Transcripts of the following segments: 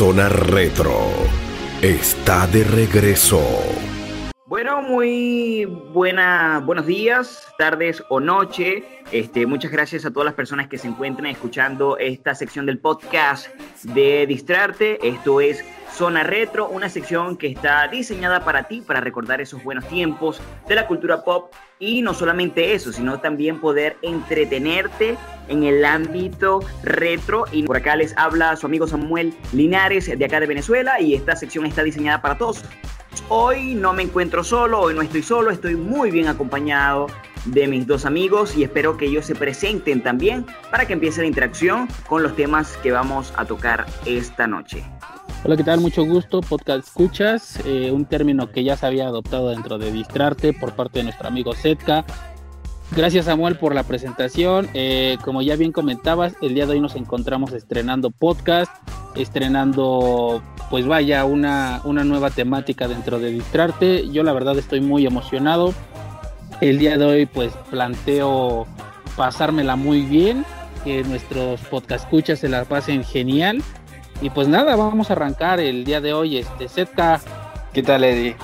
Zona Retro está de regreso. Bueno, muy buena, buenos días, tardes o noche. Este, muchas gracias a todas las personas que se encuentran escuchando esta sección del podcast de Distrarte. Esto es Zona Retro, una sección que está diseñada para ti, para recordar esos buenos tiempos de la cultura pop y no solamente eso, sino también poder entretenerte en el ámbito retro. Y por acá les habla su amigo Samuel Linares de acá de Venezuela y esta sección está diseñada para todos. Hoy no me encuentro solo, hoy no estoy solo, estoy muy bien acompañado de mis dos amigos y espero que ellos se presenten también para que empiece la interacción con los temas que vamos a tocar esta noche. Hola, ¿qué tal? Mucho gusto, podcast escuchas, eh, un término que ya se había adoptado dentro de Distrarte por parte de nuestro amigo Zetka. Gracias Samuel por la presentación. Eh, como ya bien comentabas, el día de hoy nos encontramos estrenando podcast, estrenando, pues vaya, una, una nueva temática dentro de Distrarte. Yo la verdad estoy muy emocionado. El día de hoy pues planteo pasármela muy bien, que nuestros podcast escuchas se la pasen genial y pues nada, vamos a arrancar el día de hoy, este, Zetka. ¿Qué tal, Eddie?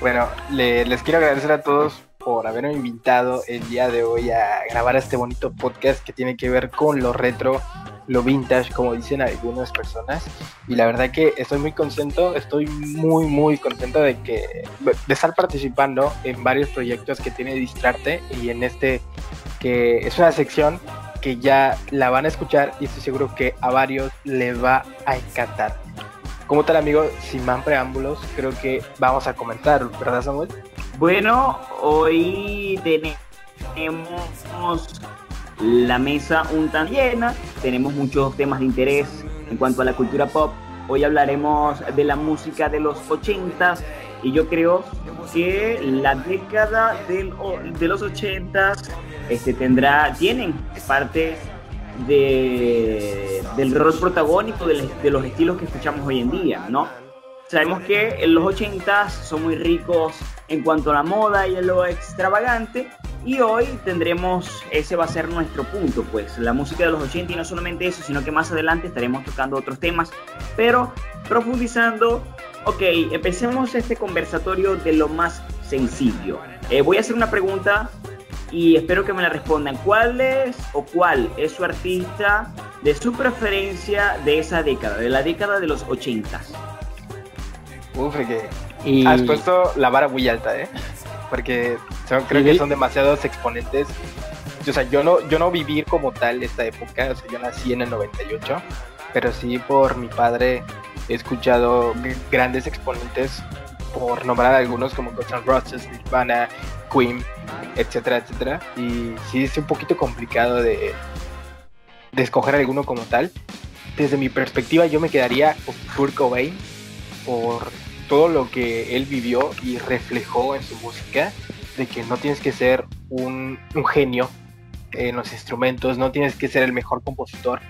Bueno, les quiero agradecer a todos por haberme invitado el día de hoy a grabar este bonito podcast que tiene que ver con lo retro, lo vintage, como dicen algunas personas. Y la verdad que estoy muy contento, estoy muy, muy contento de que de estar participando en varios proyectos que tiene Distrarte y en este que es una sección que ya la van a escuchar y estoy seguro que a varios les va a encantar. Como tal amigo, sin más preámbulos, creo que vamos a comentar, ¿verdad Samuel? Bueno, hoy tenemos la mesa un tan llena, tenemos muchos temas de interés en cuanto a la cultura pop. Hoy hablaremos de la música de los 80 y yo creo que la década del, de los 80 este, tendrá, tienen parte de, del rol protagónico de, de, los estilos que escuchamos hoy en día, ¿no? Sabemos que en los 80 son muy ricos en cuanto a la moda y a lo extravagante, y hoy tendremos, ese va a ser nuestro punto, pues la música de los 80 y no solamente eso, sino que más adelante estaremos tocando otros temas, pero profundizando. Ok, empecemos este conversatorio de lo más sencillo. Eh, voy a hacer una pregunta y espero que me la respondan. ¿Cuál es o cuál es su artista de su preferencia de esa década, de la década de los 80? Uf, que has puesto la vara muy alta, ¿eh? Porque creo que son demasiados exponentes. O sea, yo no, yo no viví como tal esta época, o sea, yo nací en el 98, pero sí por mi padre he escuchado grandes exponentes, por nombrar algunos como Guns N' Roses, Nirvana, Queen, etcétera, etcétera. Y sí es un poquito complicado de, escoger alguno como tal. Desde mi perspectiva yo me quedaría con Kurt Cobain por todo lo que él vivió y reflejó en su música, de que no tienes que ser un genio en los instrumentos, no tienes que ser el mejor compositor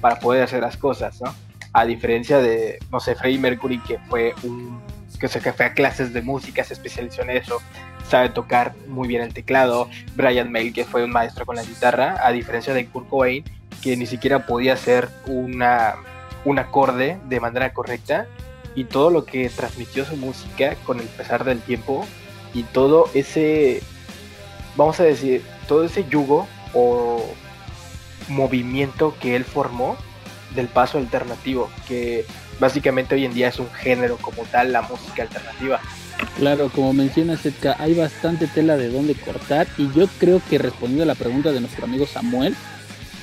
para poder hacer las cosas, ¿no? A diferencia de, no sé, Freddie Mercury, que fue un que, se fue a clases de música, se especializó en eso, sabe tocar muy bien el teclado. Brian May, que fue un maestro con la guitarra, a diferencia de Kurt Cobain, que ni siquiera podía hacer una, un acorde de manera correcta. Y todo lo que transmitió su música con el pesar del tiempo y todo ese, vamos a decir, todo ese yugo o movimiento que él formó del paso alternativo, que básicamente hoy en día es un género como tal, la música alternativa. Claro, como menciona Zetka, hay bastante tela de dónde cortar y yo creo que respondiendo a la pregunta de nuestro amigo Samuel,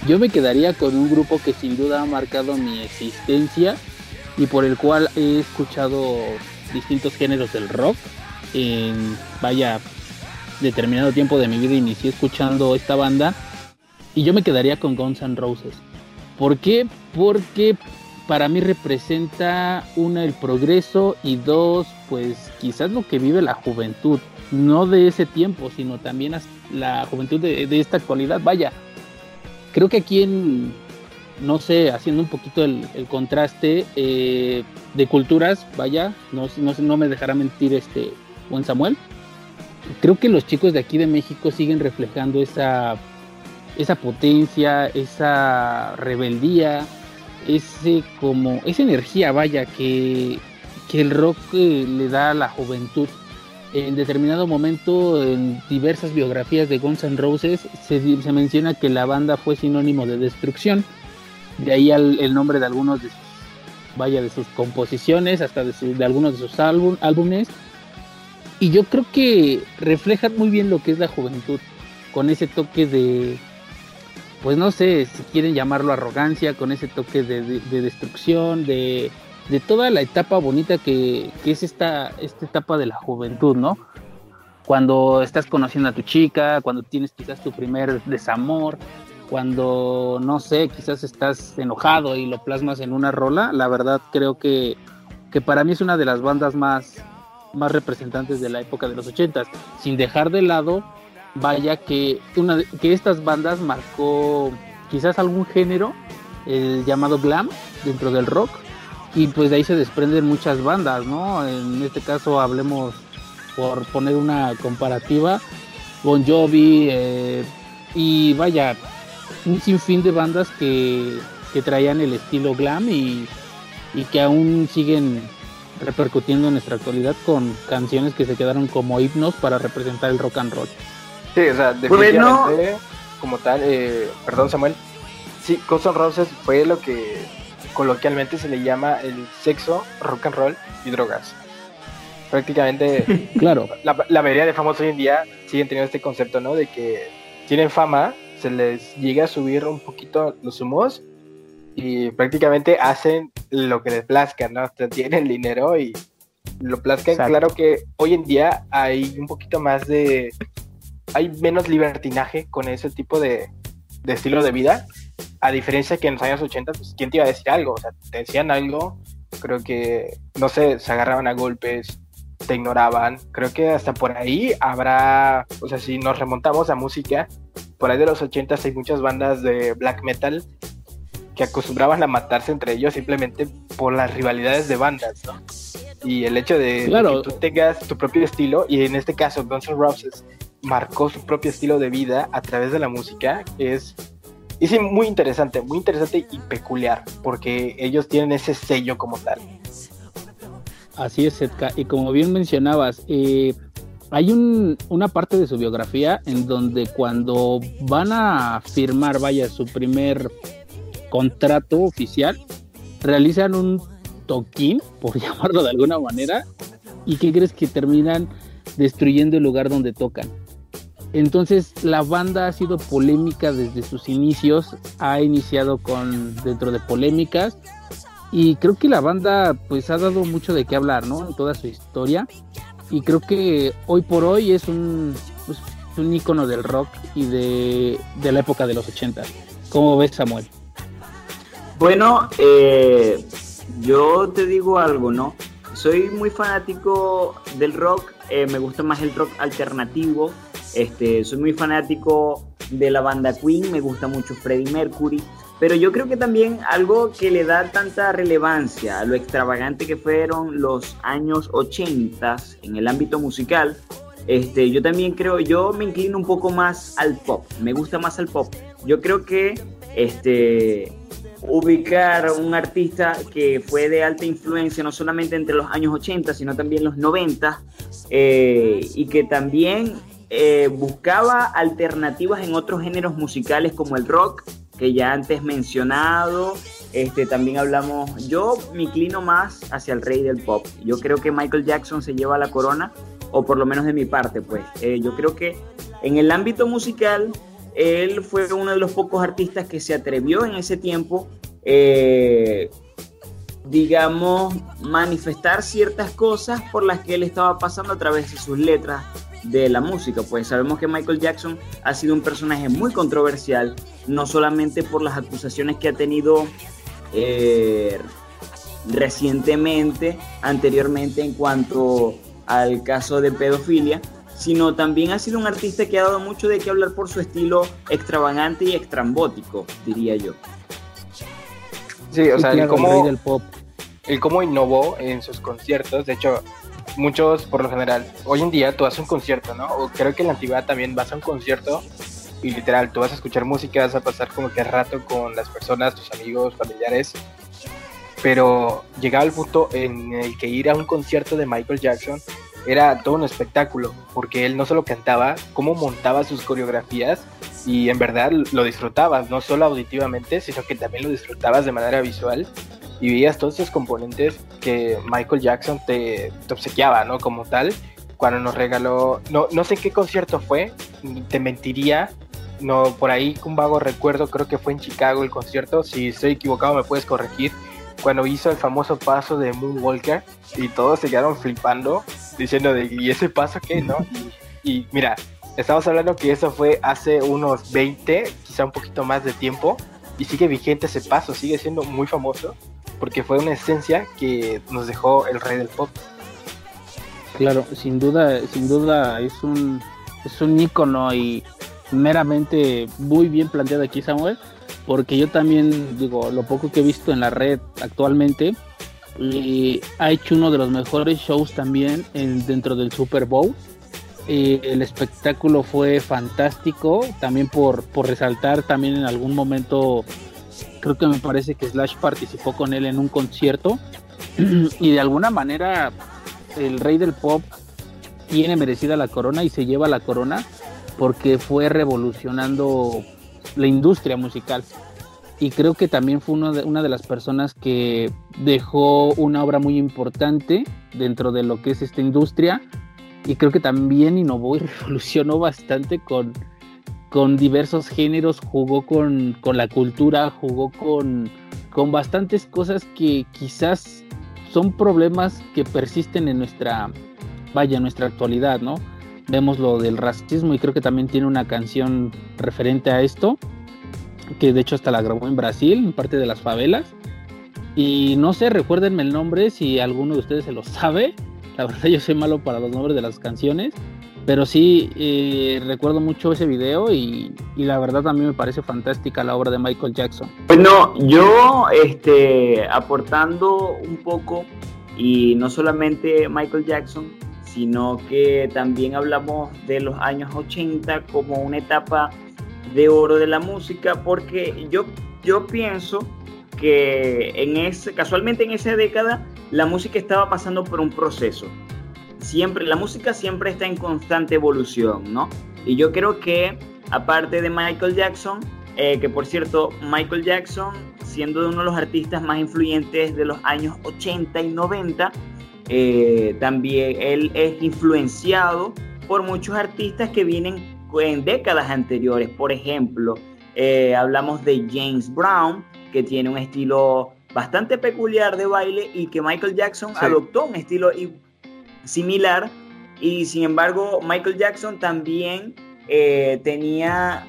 yo me quedaría con un grupo que sin duda ha marcado mi existencia y por el cual he escuchado distintos géneros del rock. En vaya determinado tiempo de mi vida inicié escuchando esta banda y yo me quedaría con Guns N' Roses. ¿Por qué? Porque para mí representa una el progreso y dos pues quizás lo que vive la juventud no de ese tiempo sino también la juventud de, esta actualidad vaya creo que aquí en no sé haciendo un poquito el, contraste eh, de culturas vaya no, no, no me dejará mentir este buen Samuel creo que los chicos de aquí de México siguen reflejando esa esa potencia esa rebeldía ese como esa energía, vaya, que, que el rock eh, le da a la juventud. En determinado momento, en diversas biografías de Guns N' Roses, se, menciona que la banda fue sinónimo de destrucción. De ahí el nombre de algunos de sus, vaya, de sus composiciones, hasta de, de algunos de sus álbumes. Y yo creo que reflejan muy bien lo que es la juventud, con ese toque de, pues no sé si quieren llamarlo arrogancia, con ese toque de, destrucción, de, toda la etapa bonita que, es esta, esta etapa de la juventud, ¿no? Cuando estás conociendo a tu chica, cuando tienes quizás tu primer desamor, cuando, no sé, quizás estás enojado y lo plasmas en una rola, la verdad creo que, que para mí es una de las bandas más, más representantes de la época de los ochentas, sin dejar de lado vaya que estas bandas marcó quizás algún género el llamado glam dentro del rock y pues de ahí se desprenden muchas bandas no en este caso hablemos por poner una comparativa Bon Jovi eh, y vaya un sinfín de bandas que, que traían el estilo glam y, y que aún siguen repercutiendo en nuestra actualidad con canciones que se quedaron como himnos para representar el rock and roll. Sí, o sea, definitivamente, como tal, eh, perdón Samuel, sí, Guns Roses fue lo que coloquialmente se le llama el sexo, rock and roll y drogas. Prácticamente, claro. La, mayoría de famosos hoy en día siguen teniendo este concepto, ¿no? De que tienen fama, se les llega a subir un poquito los humos y prácticamente hacen lo que les plazca, ¿no? tienen dinero y lo plazcan. Claro que hoy en día hay un poquito más de hay menos libertinaje con ese tipo de, estilo de vida, a diferencia que en los años 80, pues, ¿quién te iba a decir algo? O sea, te decían algo, creo que, no sé, se agarraban a golpes, te ignoraban, creo que hasta por ahí habrá, o sea, si nos remontamos a música, por ahí de los 80 hay muchas bandas de black metal que acostumbraban a matarse entre ellos simplemente por las rivalidades de bandas, ¿no? Y el hecho de, que tú tengas tu propio estilo, y en este caso Guns N' Roses marcó su propio estilo de vida a través de la música es, es muy interesante, muy interesante y peculiar, porque ellos tienen ese sello como tal. Así es, Edka. Y como bien mencionabas, eh, hay un, una parte de su biografía en donde cuando van a firmar, vaya, su primer contrato oficial, realizan un toquín, por llamarlo de alguna manera, y ¿qué crees que terminan destruyendo el lugar donde tocan? Entonces la banda ha sido polémica desde sus inicios, ha iniciado con dentro de polémicas y creo que la banda pues ha dado mucho de qué hablar, ¿no? En toda su historia y creo que hoy por hoy es un, pues, un ícono del rock y de, la época de los 80. ¿Cómo ves Samuel? Bueno, eh, yo te digo algo, ¿no? Soy muy fanático del rock, eh, me gusta más el rock alternativo, este, soy muy fanático de la banda Queen, me gusta mucho Freddie Mercury, pero yo creo que también algo que le da tanta relevancia a lo extravagante que fueron los años 80 en el ámbito musical, este, yo también creo, yo me inclino un poco más al pop, me gusta más el pop. Yo creo que este, ubicar un artista que fue de alta influencia no solamente entre los años 80, sino también los 90, eh, y que también eh, buscaba alternativas en otros géneros musicales como el rock, que ya antes mencionado. Este, también hablamos, yo me inclino más hacia el rey del pop. Yo creo que Michael Jackson se lleva la corona, o por lo menos de mi parte, pues. Eh, yo creo que en el ámbito musical, él fue uno de los pocos artistas que se atrevió en ese tiempo, eh, digamos, manifestar ciertas cosas por las que él estaba pasando a través de sus letras, de la música, pues sabemos que Michael Jackson ha sido un personaje muy controversial, no solamente por las acusaciones que ha tenido eh, recientemente, anteriormente en cuanto al caso de pedofilia, sino también ha sido un artista que ha dado mucho de qué hablar por su estilo extravagante y extrambótico, diría yo. Sí, o sea, el cómo, el cómo innovó en sus conciertos, de hecho, muchos, por lo general, hoy en día tú haces un concierto, ¿no? O creo que en la antigüedad también vas a un concierto y literal, tú vas a escuchar música, vas a pasar como que rato con las personas, tus amigos, familiares, pero llegaba el punto en el que ir a un concierto de Michael Jackson era todo un espectáculo, porque él no solo cantaba, cómo montaba sus coreografías y en verdad lo disfrutabas, no solo auditivamente, sino que también lo disfrutabas de manera visual y veías todos esos componentes que Michael Jackson te, obsequiaba, ¿no? Como tal, cuando nos regaló, no, no sé qué concierto fue, te mentiría, no, por ahí un vago recuerdo, creo que fue en Chicago el concierto, si estoy equivocado me puedes corregir, cuando hizo el famoso paso de Moonwalker y todos se quedaron flipando, diciendo de, ¿y ese paso qué, no? Y, mira, estamos hablando que eso fue hace unos 20, quizá un poquito más de tiempo, y sigue vigente ese paso, sigue siendo muy famoso, porque fue una esencia que nos dejó el rey del pop. Claro, sin duda, sin duda es un, es un ícono y meramente muy bien planteado aquí Samuel, porque yo también digo, lo poco que he visto en la red actualmente, ha hecho uno de los mejores shows también en, dentro del Super Bowl. El espectáculo fue fantástico, también por, por resaltar también en algún momento, creo que me parece que Slash participó con él en un concierto y de alguna manera el rey del pop tiene merecida la corona y se lleva la corona porque fue revolucionando la industria musical. Y creo que también fue de, una de las personas que dejó una obra muy importante dentro de lo que es esta industria. Y creo que también innovó y revolucionó bastante con, con diversos géneros, jugó con, con la cultura, jugó con, con bastantes cosas que quizás son problemas que persisten en nuestra, vaya, nuestra actualidad, ¿no? Vemos lo del racismo y creo que también tiene una canción referente a esto, que de hecho hasta la grabó en Brasil, en parte de las favelas. Y no sé, recuérdenme el nombre si alguno de ustedes se lo sabe. La verdad yo soy malo para los nombres de las canciones, pero sí, eh, recuerdo mucho ese video y, la verdad mí me parece fantástica la obra de Michael Jackson. Bueno, yo este, aportando un poco, y no solamente Michael Jackson, sino que también hablamos de los años 80 como una etapa de oro de la música, porque yo, yo pienso que en ese, casualmente en esa década la música estaba pasando por un proceso siempre, la música siempre está en constante evolución, ¿no? Y yo creo que, aparte de Michael Jackson, eh, que por cierto, Michael Jackson, siendo uno de los artistas más influyentes de los años 80 y 90, eh, también él es influenciado por muchos artistas que vienen en décadas anteriores. Por ejemplo, eh, hablamos de James Brown, que tiene un estilo bastante peculiar de baile y que Michael Jackson adoptó un estilo similar y sin embargo Michael Jackson también eh, tenía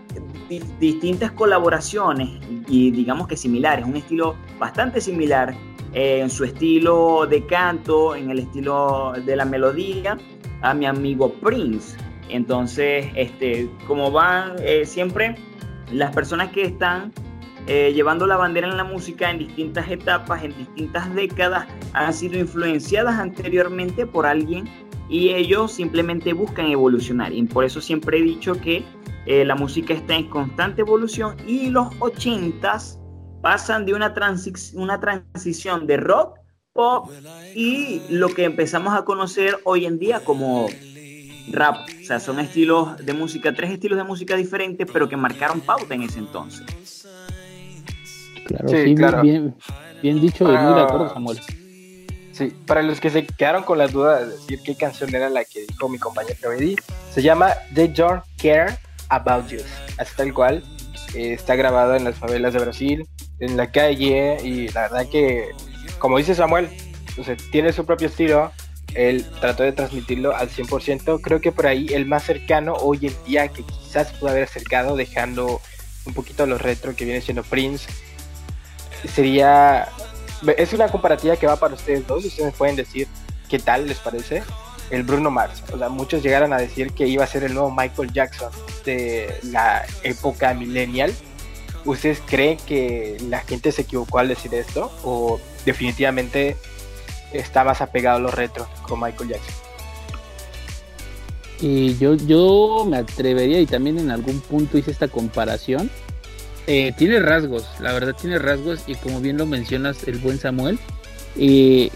distintas colaboraciones y digamos que similares, un estilo bastante similar eh, en su estilo de canto, en el estilo de la melodía a mi amigo Prince. Entonces, este, como van eh, siempre las personas que están llevando la bandera en la música en distintas etapas, en distintas décadas, han sido influenciadas anteriormente por alguien y ellos simplemente buscan evolucionar. Y por eso siempre he dicho que eh, la música está en constante evolución y los 80s pasan de una, una transición de rock, pop y lo que empezamos a conocer hoy en día como rap. O sea, son estilos de música, tres estilos de música diferentes, pero que marcaron pauta en ese entonces. Claro, sí, claro. Bien, bien, dicho y muy de acuerdo, Samuel. Sí, para los que se quedaron con la duda de decir qué canción era la que dijo mi compañero Freddy, se llama They Don't Care About You. Así tal cual. Eh, está grabado en las favelas de Brasil, en la calle, y la verdad que, como dice Samuel, tiene su propio estilo. Él trató de transmitirlo al 100%. Creo que por ahí el más cercano hoy en día que quizás pudo haber acercado, dejando un poquito lo retro que viene siendo Prince, sería es una comparativa que va para ustedes dos. Ustedes pueden decir qué tal les parece el Bruno Mars. O sea, muchos llegaron a decir que iba a ser el nuevo Michael Jackson de la época millennial. ¿Ustedes creen que la gente se equivocó al decir esto? ¿O definitivamente está más apegado a los retro con Michael Jackson? Y yo, yo me atrevería y también en algún punto hice esta comparación. Eh, tiene rasgos, la verdad tiene rasgos y como bien lo mencionas el buen Samuel, eh,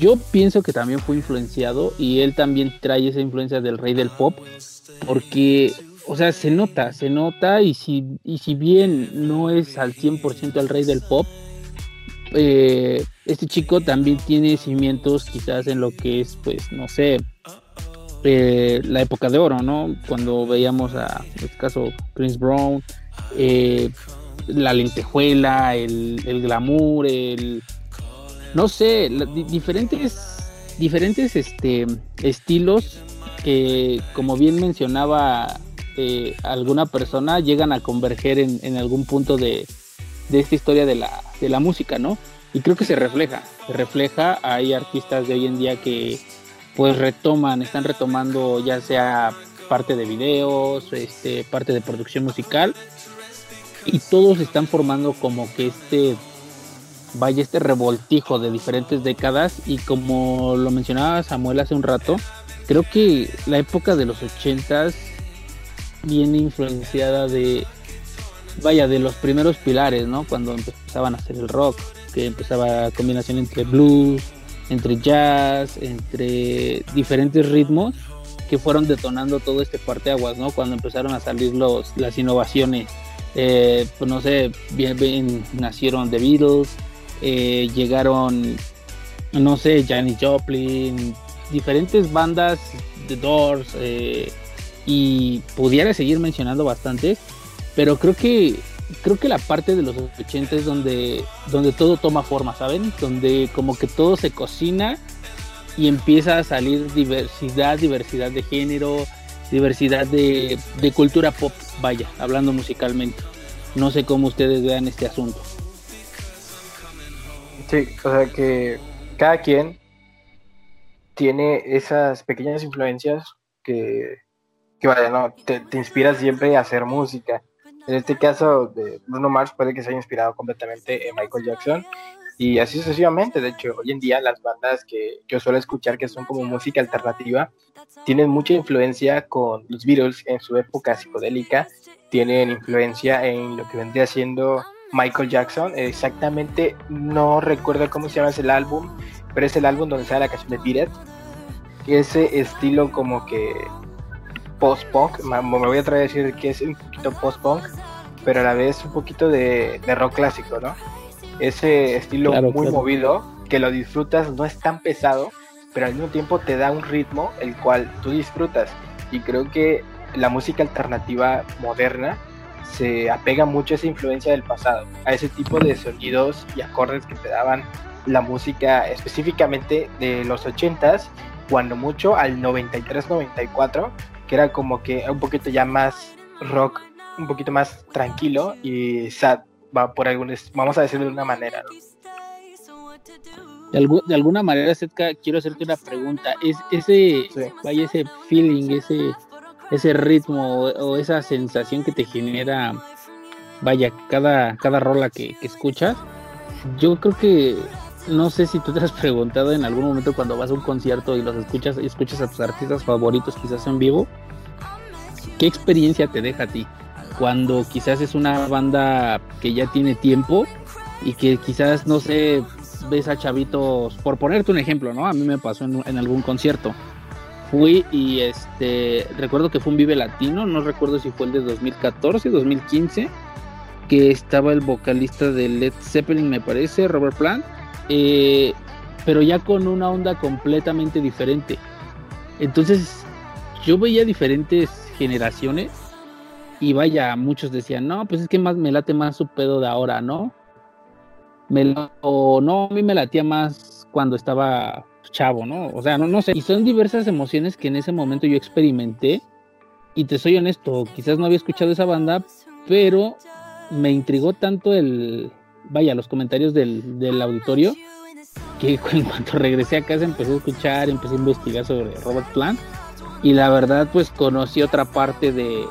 yo pienso que también fue influenciado y él también trae esa influencia del rey del pop porque, o sea, se nota, se nota y si, y si bien no es al 100% el rey del pop, eh, este chico también tiene cimientos quizás en lo que es, pues, no sé, la época de oro, ¿no? Cuando veíamos a, en este caso, Prince Brown, eh, la lentejuela, el, glamour, el, no sé, diferentes, diferentes este, estilos que, como bien mencionaba alguna persona, llegan a converger en, en algún punto de, de esta historia de la, de la música, ¿no? Y creo que se refleja, se refleja, hay artistas de hoy en día que pues retoman, están retomando ya sea parte de videos, este, parte de producción musical, y todos están formando como que este, vaya, este revoltijo de diferentes décadas, y como lo mencionaba Samuel hace un rato, creo que la época de los ochentas viene influenciada de vaya, de los primeros pilares, ¿no? Cuando empezaban a hacer el rock, que empezaba combinación entre blues, entre jazz, entre diferentes ritmos que fueron detonando todo este parteaguas, ¿no? Cuando empezaron a salir los, las innovaciones, eh, pues no sé, bien, nacieron The Beatles, eh, llegaron, no sé, Janis Joplin, diferentes bandas, The Doors, eh, y pudiera seguir mencionando bastantes, pero creo que creo que la parte de los 80 es donde, donde todo toma forma, ¿saben? Donde como que todo se cocina y empieza a salir diversidad, diversidad de género, diversidad de, de cultura pop, vaya, hablando musicalmente. No sé cómo ustedes vean este asunto. Sí, o sea que cada quien tiene esas pequeñas influencias que, que vaya, ¿no? te, inspira siempre a hacer música en este caso de Bruno Mars puede que se haya inspirado completamente en Michael Jackson y así sucesivamente. De hecho, hoy en día las bandas que yo suelo escuchar que son como música alternativa tienen mucha influencia con los Beatles en su época psicodélica, tienen influencia en lo que vendría siendo Michael Jackson. Exactamente, no recuerdo cómo se llama ese álbum, pero es el álbum donde sale la canción de Beat Ese estilo como que post-punk, me voy a traer a decir que es un poquito post-punk, pero a la vez un poquito de, rock clásico, ¿no? Ese estilo muy movido, que lo disfrutas, no es tan pesado, pero al mismo tiempo te da un ritmo el cual tú disfrutas. Y creo que la música alternativa moderna se apega mucho a esa influencia del pasado, a ese tipo de sonidos y acordes que te daban la música específicamente de los 80s, cuando mucho al 93-94, que era como que un poquito ya más rock, un poquito más tranquilo y sad, va por algunos, vamos a decirlo de una manera. De, alguna manera, Setka, quiero hacerte una pregunta. ¿Es ese, vaya, ese feeling, ese, ese ritmo o, esa sensación que te genera, vaya, cada, cada rola que, que escuchas? Yo creo que no sé si tú te has preguntado en algún momento cuando vas a un concierto y los escuchas y escuchas a tus artistas favoritos quizás en vivo, ¿qué experiencia te deja a ti? Cuando quizás es una banda que ya tiene tiempo y que quizás, no sé, ves a chavitos, por ponerte un ejemplo, ¿no? A mí me pasó en, en algún concierto. Fui y este, recuerdo que fue un Vive Latino, no recuerdo si fue el de 2014, 2015, que estaba el vocalista de Led Zeppelin, me parece, Robert Plant eh, pero ya con una onda completamente diferente. Entonces, yo veía diferentes generaciones y vaya, muchos decían, no, pues es que más me late más su pedo de ahora, ¿no? O no, a mí me latía más cuando estaba chavo, ¿no? O sea, no, no sé. Y son diversas emociones que en ese momento yo experimenté. Y te soy honesto, quizás no había escuchado esa banda, pero me intrigó tanto el, vaya, los comentarios del, del auditorio, que en cuanto regresé a casa empecé a escuchar, empecé a investigar sobre Robert Plant y la verdad pues conocí otra parte de,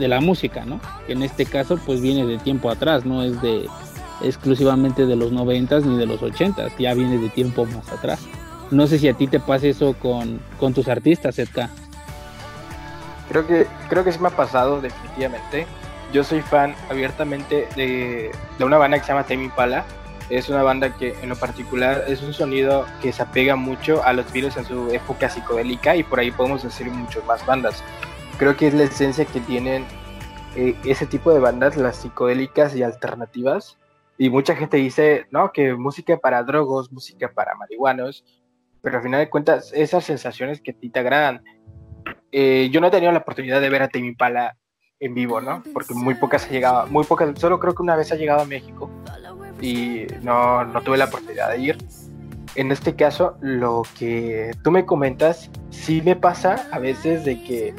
de la música, ¿no? Que en este caso pues viene de tiempo atrás, no es de exclusivamente de los noventas ni de los ochentas, ya viene de tiempo más atrás. No sé si a ti te pasa eso con, con tus artistas, Edka. Creo que, creo que sí me ha pasado definitivamente. Yo soy fan abiertamente de, de una banda que se llama Tame Impala. Es una banda que en lo particular es un sonido que se apega mucho a los virus en su época psicodélica y por ahí podemos decir muchas más bandas. Creo que es la esencia que tienen eh, ese tipo de bandas, las psicodélicas y alternativas. Y mucha gente dice, no, que música para drogos, música para marihuanos, pero al final de cuentas, esas sensaciones que a ti te agradan. Eh, yo no he tenido la oportunidad de ver a Tame Impala en vivo, ¿no? Porque muy pocas ha llegado, muy pocas, solo creo que una vez ha llegado a México y no, no tuve la oportunidad de ir. En este caso, lo que tú me comentas, sí me pasa a veces de que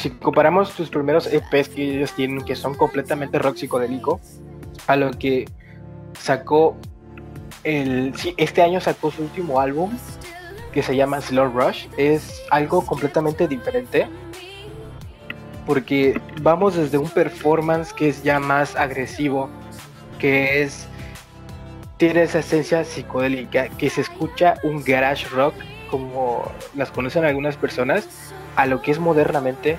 si comparamos sus primeros EPs que ellos tienen, que son completamente rock psicodélico, a lo que sacó el, sí, este año sacó su último álbum que se llama Slow Rush, es algo completamente diferente porque vamos desde un performance que es ya más agresivo, que es tiene esa esencia psicodélica, que se escucha un garage rock como las conocen algunas personas, a lo que es modernamente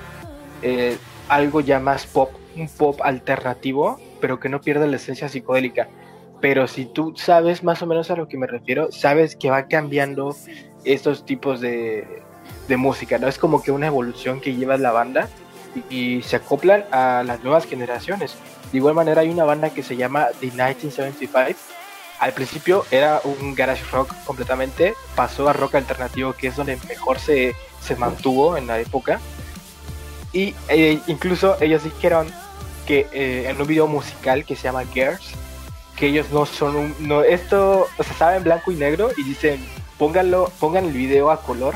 eh, algo ya más pop, un pop alternativo, pero que no pierde la esencia psicodélica. Pero si tú sabes más o menos a lo que me refiero, sabes que va cambiando estos tipos de, música, ¿no? Es como que una evolución que lleva la banda y, se acoplan a las nuevas generaciones. De igual manera hay una banda que se llama The 1975. Al principio era un garage rock completamente, pasó a rock alternativo que es donde mejor se, se mantuvo en la época. Y eh, incluso ellos dijeron que eh, en un video musical que se llama Girls, que ellos no son un, no, esto, o sea, estaba en blanco y negro y dicen, pónganlo, pongan el video a color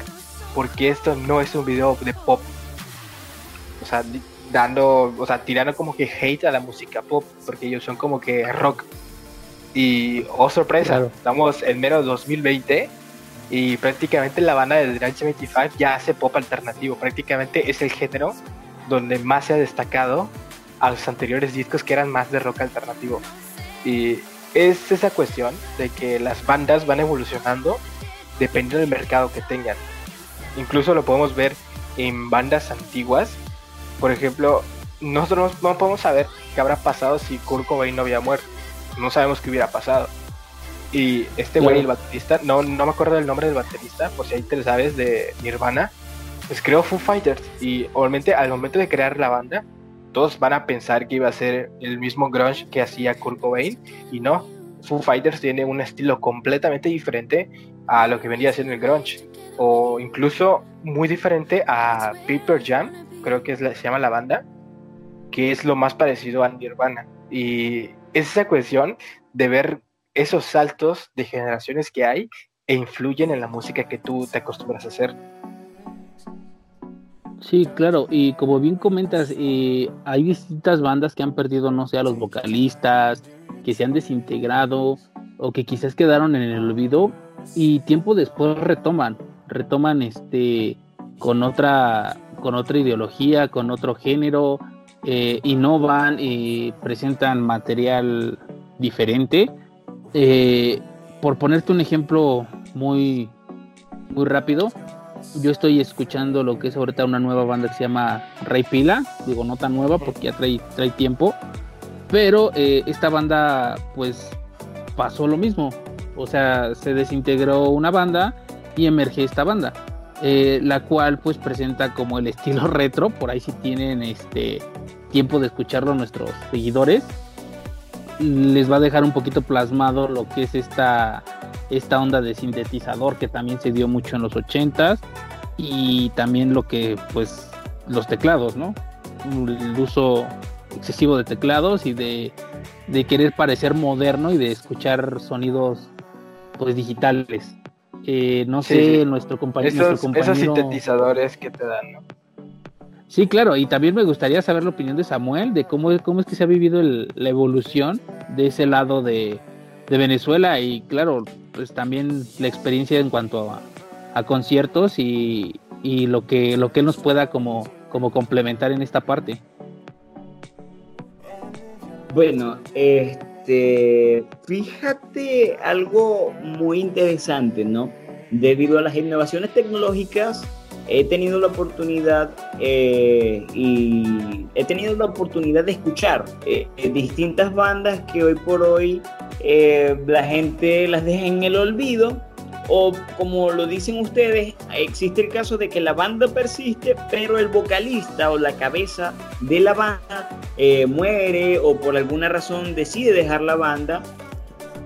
porque esto no es un video de pop o sea, dando, o sea, tirando como que hate a la música pop, porque ellos son como que rock. Y, oh sorpresa, estamos en mero 2020 y prácticamente la banda de The 75 ya hace pop alternativo, prácticamente es el género donde más se ha destacado a los anteriores discos que eran más de rock alternativo. Y es esa cuestión de que las bandas van evolucionando dependiendo del mercado que tengan. Incluso lo podemos ver en bandas antiguas por ejemplo, nosotros no podemos saber qué habrá pasado si Kurt Cobain no había muerto. No sabemos qué hubiera pasado. Y este güey, el baterista, no, no me acuerdo del nombre del baterista, por si ahí te lo sabes, de Nirvana, pues creó Foo Fighters. Y obviamente al momento de crear la banda, todos van a pensar que iba a ser el mismo grunge que hacía Kurt Cobain. Y no, Foo Fighters tiene un estilo completamente diferente a lo que venía siendo el grunge. O incluso muy diferente a Paper Jam, creo que es se llama la banda, que es lo más parecido a Nirvana. Y es esa cuestión de ver esos saltos de generaciones que hay e influyen en la música que tú te acostumbras a hacer. Sí, claro, y como bien comentas, eh, hay distintas bandas que han perdido, no sé, a los vocalistas, que se han desintegrado o que quizás quedaron en el olvido y tiempo después retoman, retoman este con otra con otra ideología, con otro género, eh, innovan y presentan material diferente. Eh, por ponerte un ejemplo muy, muy rápido, yo estoy escuchando lo que es ahorita una nueva banda que se llama Rey Pila, digo no tan nueva porque ya trae, trae tiempo, pero eh, esta banda pues pasó lo mismo, o sea, se desintegró una banda y emerge esta banda. Eh, la cual pues presenta como el estilo retro, por ahí si tienen este tiempo de escucharlo nuestros seguidores, les va a dejar un poquito plasmado lo que es esta, esta onda de sintetizador que también se dio mucho en los 80s y también lo que pues los teclados, ¿no? El uso excesivo de teclados y de, de querer parecer moderno y de escuchar sonidos pues digitales. Eh, no sé, nuestro, compañero, esos, sintetizadores que te dan, ¿no? Sí, claro, y también me gustaría saber la opinión de Samuel de cómo, cómo es que se ha vivido la evolución de ese lado de, Venezuela y claro, pues también la experiencia en cuanto a, conciertos y, lo que lo que nos pueda como, como complementar en esta parte. Bueno, este, fíjate algo muy interesante, ¿no? Debido a las innovaciones tecnológicas, he tenido la oportunidad eh, y he tenido la oportunidad de escuchar eh, distintas bandas que hoy por hoy la gente las deja en el olvido o como lo dicen ustedes, existe el caso de que la banda persiste, pero el vocalista o la cabeza de la banda muere o por alguna razón decide dejar la banda.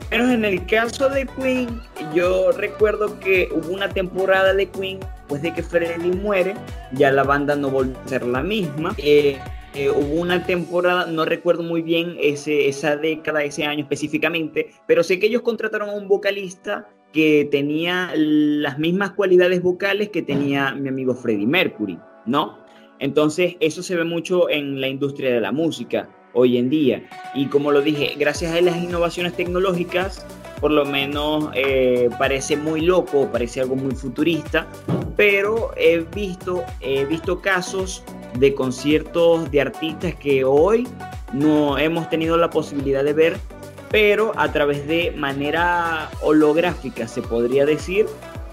Pero en el caso de Queen, yo recuerdo que hubo una temporada de Queen, después de que Freddie muere, ya la banda no volvió a ser la misma. Eh, eh, hubo una temporada, no recuerdo muy bien ese, esa década, ese año específicamente, pero sé que ellos contrataron a un vocalista que tenía las mismas cualidades vocales que tenía mi amigo Freddie Mercury, ¿no? Entonces, eso se ve mucho en la industria de la música hoy en día. Y como lo dije, gracias a las innovaciones tecnológicas, por lo menos eh, parece muy loco, parece algo muy futurista, pero he visto, he visto casos de conciertos de artistas que hoy no hemos tenido la posibilidad de ver, pero a través de manera holográfica, se podría decir,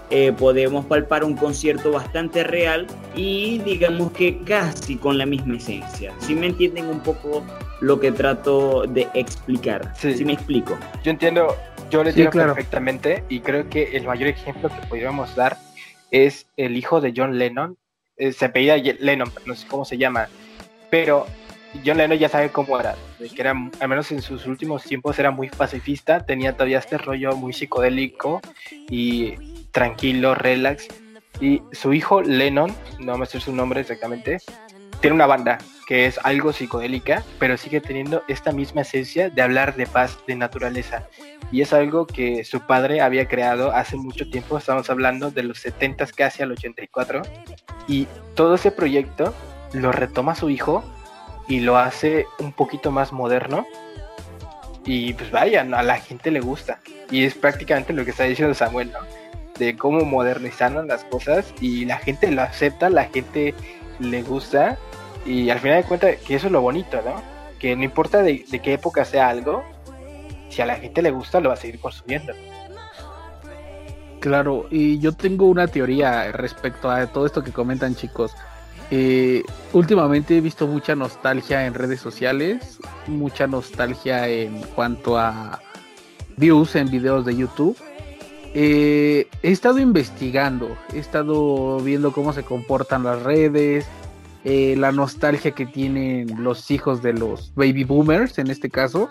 eh, podemos palpar un concierto bastante real y digamos que casi con la misma esencia. Si me entienden un poco lo que trato de explicar. Si me explico. Yo entiendo, yo le entiendo perfectamente y creo que el mayor ejemplo que podríamos dar es el hijo de John Lennon. Eh, se apellida Lennon, no sé cómo se llama, pero John Lennon ya sabe cómo era, que era, al menos en sus últimos tiempos era muy pacifista, tenía todavía este rollo muy psicodélico y tranquilo, relax. Y su hijo Lennon, no me sé su nombre exactamente, tiene una banda que es algo psicodélica, pero sigue teniendo esta misma esencia de hablar de paz, de naturaleza. Y es algo que su padre había creado hace mucho tiempo, estamos hablando de los 70 casi al 84. Y todo ese proyecto lo retoma su hijo y lo hace un poquito más moderno. Y pues vaya, a la gente le gusta. Y es prácticamente lo que está diciendo Samuel, ¿no? de cómo modernizaron las cosas y la gente lo acepta, la gente le gusta y al final de cuentas que eso es lo bonito, ¿no? Que no importa de, qué época sea algo, si a la gente le gusta lo va a seguir consumiendo. Claro, y yo tengo una teoría respecto a todo esto que comentan chicos. Eh, últimamente he visto mucha nostalgia en redes sociales, mucha nostalgia en cuanto a views en videos de YouTube eh, he estado investigando, he estado viendo cómo se comportan las redes, eh, la nostalgia que tienen los hijos de los baby boomers en este caso.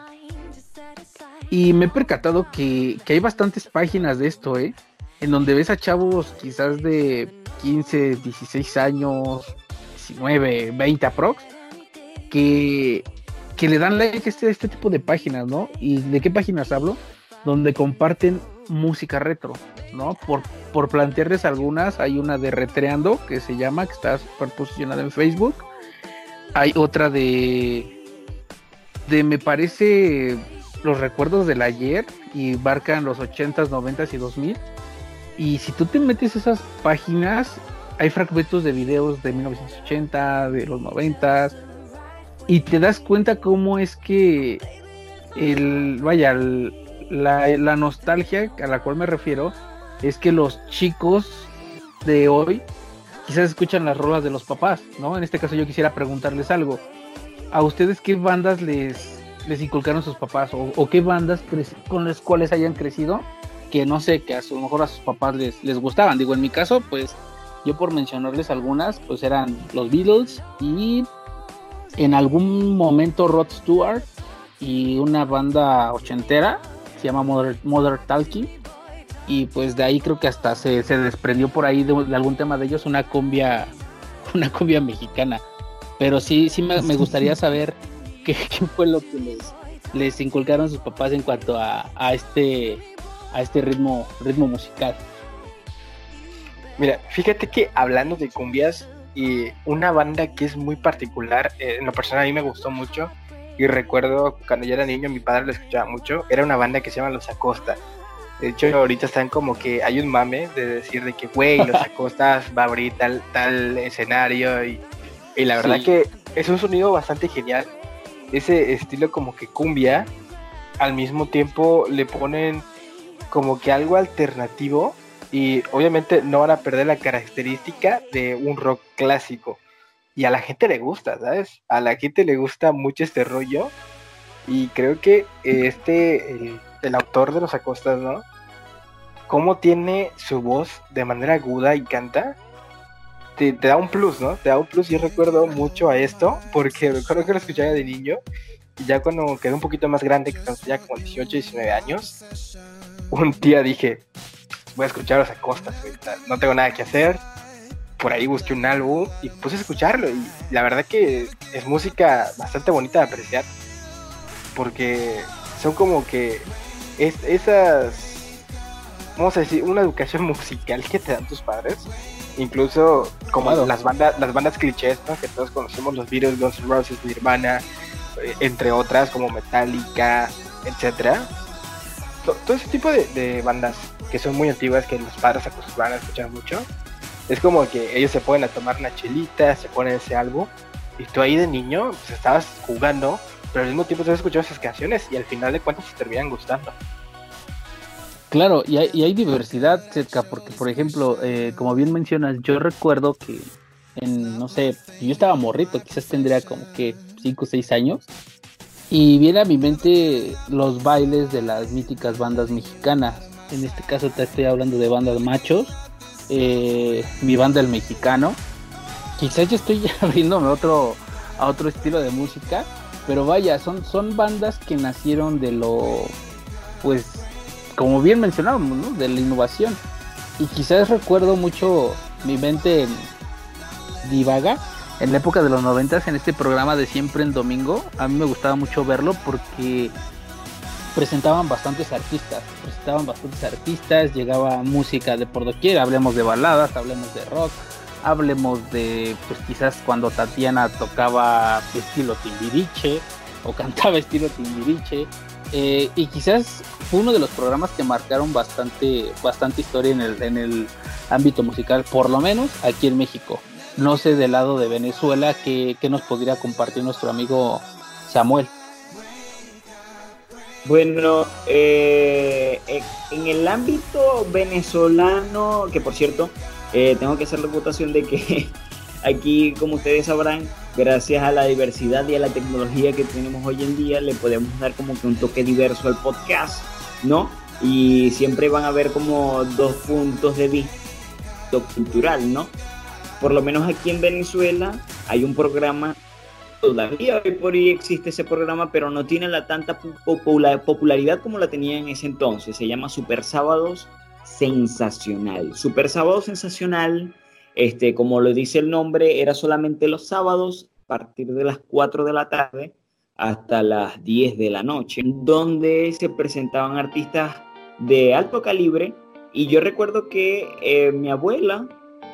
Y me he percatado que, hay bastantes páginas de esto, ¿eh? En donde ves a chavos quizás de 15, 16 años, 19, 20 aprox, que, que le dan like a este, este tipo de páginas, ¿no? ¿Y de qué páginas hablo? Donde comparten música retro, ¿no? Por, por plantearles algunas, hay una de Retreando que se llama, que está super posicionada en Facebook. Hay otra de, de me parece, los recuerdos del ayer y marcan los 80s, 90s y 2000. Y si tú te metes esas páginas, hay fragmentos de videos de 1980, de los 90s, y te das cuenta cómo es que el, vaya, el, la, nostalgia a la cual me refiero es que los chicos de hoy quizás escuchan las rolas de los papás, ¿no? En este caso yo quisiera preguntarles algo. ¿A ustedes qué bandas les, les inculcaron sus papás? ¿O, qué bandas con las cuales hayan crecido? Que no sé, que a lo mejor a sus papás les, les gustaban. Digo, en mi caso, pues yo por mencionarles algunas, pues eran los Beatles y en algún momento Rod Stewart y una banda ochentera se llama Mother, Talking. Y pues de ahí creo que hasta se, desprendió por ahí de, algún tema de ellos una cumbia, una cumbia mexicana. Pero sí, sí me, gustaría saber qué, fue lo que les, les inculcaron sus papás en cuanto a, este a este ritmo, ritmo musical. Mira, fíjate que hablando de cumbias, y una banda que es muy particular, eh, en lo personal a mí me gustó mucho, y recuerdo cuando yo era niño, mi padre lo escuchaba mucho. Era una banda que se llama Los Acosta. De hecho, ahorita están como que hay un mame de decir de que, güey, Los Acosta va a abrir tal, tal escenario. Y, y la verdad que es un sonido bastante genial. Ese estilo como que cumbia, al mismo tiempo le ponen como que algo alternativo y obviamente no van a perder la característica de un rock clásico. Y a la gente le gusta, ¿sabes? A la gente le gusta mucho este rollo. Y creo que este, el, autor de los acostas, ¿no? Cómo tiene su voz de manera aguda y canta, te, da un plus, ¿no? Te da un plus. Yo recuerdo mucho a esto, porque recuerdo que lo escuchaba de niño. Y ya cuando quedé un poquito más grande, que ya como 18, 19 años, un día dije, voy a escuchar los acostas, no tengo nada que hacer. Por ahí busqué un álbum y puse a escucharlo. Y la verdad que es música bastante bonita de apreciar. Porque son como que es, esas, vamos a decir, una educación musical que te dan tus padres. Incluso como las bandas, las bandas clichés, que todos conocemos, los Beatles, Guns N' Roses, Nirvana, eh, entre otras como Metallica, etcétera. Todo ese tipo de bandas que son muy antiguas, que los padres acostumbran a escuchar mucho, es como que ellos se ponen a tomar una chelita, se ponen ese algo, y tú ahí de niño pues estabas jugando, pero al mismo tiempo estabas escuchando esas canciones y al final de cuentas te terminan gustando. Claro, y hay, y hay diversidad, cerca, porque por ejemplo, eh, como bien mencionas, yo recuerdo que en, no sé, yo estaba morrito, quizás tendría como que 5 o 6 años, y viene a mi mente los bailes de las míticas bandas mexicanas, en este caso te estoy hablando de bandas machos, eh, mi banda el mexicano. Quizás yo estoy abriéndome otro, a otro estilo de música, pero vaya, son, son bandas que nacieron de lo, pues, como bien mencionábamos. De la innovación. Y quizás recuerdo mucho mi mente divaga en la época de los noventas en este programa de siempre en domingo. A mí me gustaba mucho verlo porque presentaban bastantes artistas, presentaban bastantes artistas, llegaba música de por doquier, hablemos de baladas, hablemos de rock, hablemos de, pues quizás cuando Tatiana tocaba estilo Timbiriche o cantaba estilo Timbiriche, eh, y quizás fue uno de los programas que marcaron bastante, bastante historia en el, en el ámbito musical, por lo menos aquí en México. No sé del lado de Venezuela qué, qué nos podría compartir nuestro amigo Samuel. Bueno, eh, en el ámbito venezolano, que por cierto, eh, tengo que hacer reputación de que aquí, como ustedes sabrán, gracias a la diversidad y a la tecnología que tenemos hoy en día, le podemos dar como que un toque diverso al podcast, ¿no? Y siempre van a haber como dos puntos de vista cultural, ¿no? Por lo menos aquí en Venezuela hay un programa Todavía hoy por hoy existe ese programa, pero no tiene la tanta popularidad como la tenía en ese entonces. Se llama Super Sábados Sensacional. Super Sábado Sensacional, este, como lo dice el nombre, era solamente los sábados a partir de las 4 de la tarde hasta las 10 de la noche, donde se presentaban artistas de alto calibre. Y yo recuerdo que eh, mi abuela,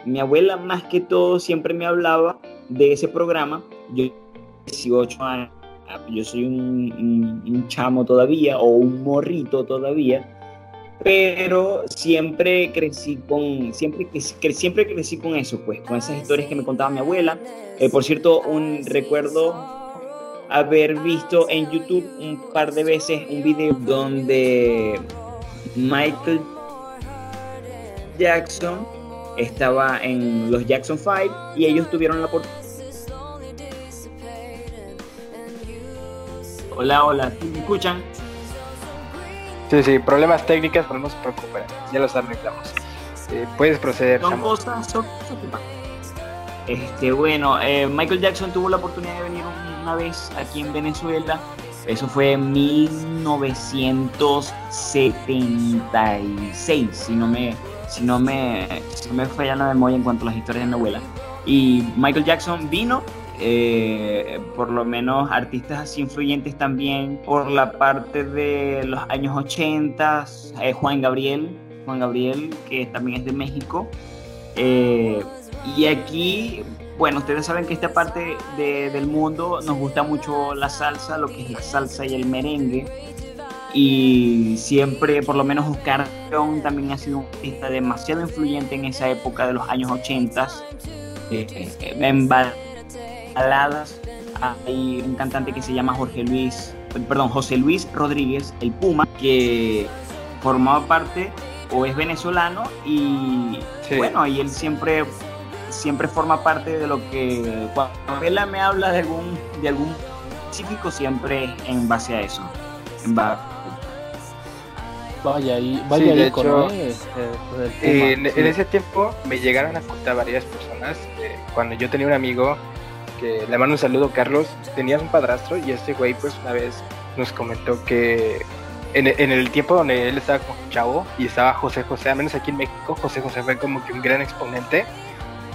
mi abuela más que todo siempre me hablaba de ese programa. 18 años, yo soy un, chamo todavía o un morrito todavía, pero siempre crecí con, siempre, siempre crecí con eso, pues, con esas historias que me contaba mi abuela. Por cierto, un recuerdo haber visto en YouTube un par de veces un video donde Michael Jackson estaba en los Jackson 5 y ellos tuvieron la oportunidad Hola, hola, ¿me escuchan? Sí, sí, problemas técnicos, pero no se preocupen, ya los arreglamos. Eh, puedes proceder. Son cosas, son Este, bueno, eh, Michael Jackson tuvo la oportunidad de venir una vez aquí en Venezuela. Eso fue en 1976, si no me, si no me, si no me falla la memoria en cuanto a las historias de mi abuela. Y Michael Jackson vino eh, por lo menos artistas así influyentes también por la parte de los años 80, eh, Juan Gabriel, Juan Gabriel, que también es de México. Eh, y aquí, bueno, ustedes saben que esta parte del mundo nos gusta mucho la salsa, lo que es la salsa y el merengue. Y siempre, por lo menos Oscar también ha sido un artista demasiado influyente en esa época de los años 80. en baladas hay un cantante que se llama Jorge Luis, perdón, José Luis Rodríguez, el Puma, que formaba parte o es venezolano y bueno, y él siempre siempre forma parte de lo que cuando él me habla de algún de algún específico siempre en base a eso. En Vaya, y vaya de hecho, eh, en, ese tiempo me llegaron a contar varias personas. Eh, cuando yo tenía un amigo le mando un saludo, Carlos, tenía un padrastro y este güey, pues una vez nos comentó que en, el tiempo donde él estaba con chavo y estaba José José, al menos aquí en México, José José fue como que un gran exponente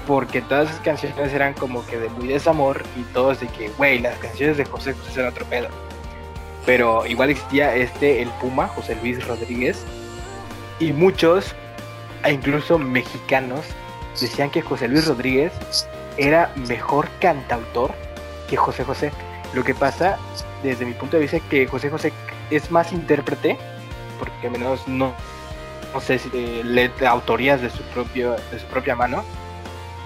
porque todas esas canciones eran como que de muy desamor y todos de que, güey, las canciones de José José eran otro pedo. Pero igual existía este, el Puma, José Luis Rodríguez, y muchos, e incluso mexicanos, decían que José Luis Rodríguez era mejor cantautor que José José. Lo que pasa, desde mi punto de vista, que José José es más intérprete, porque al menos no, no sé si lee autorías de su, propio, de su propia mano,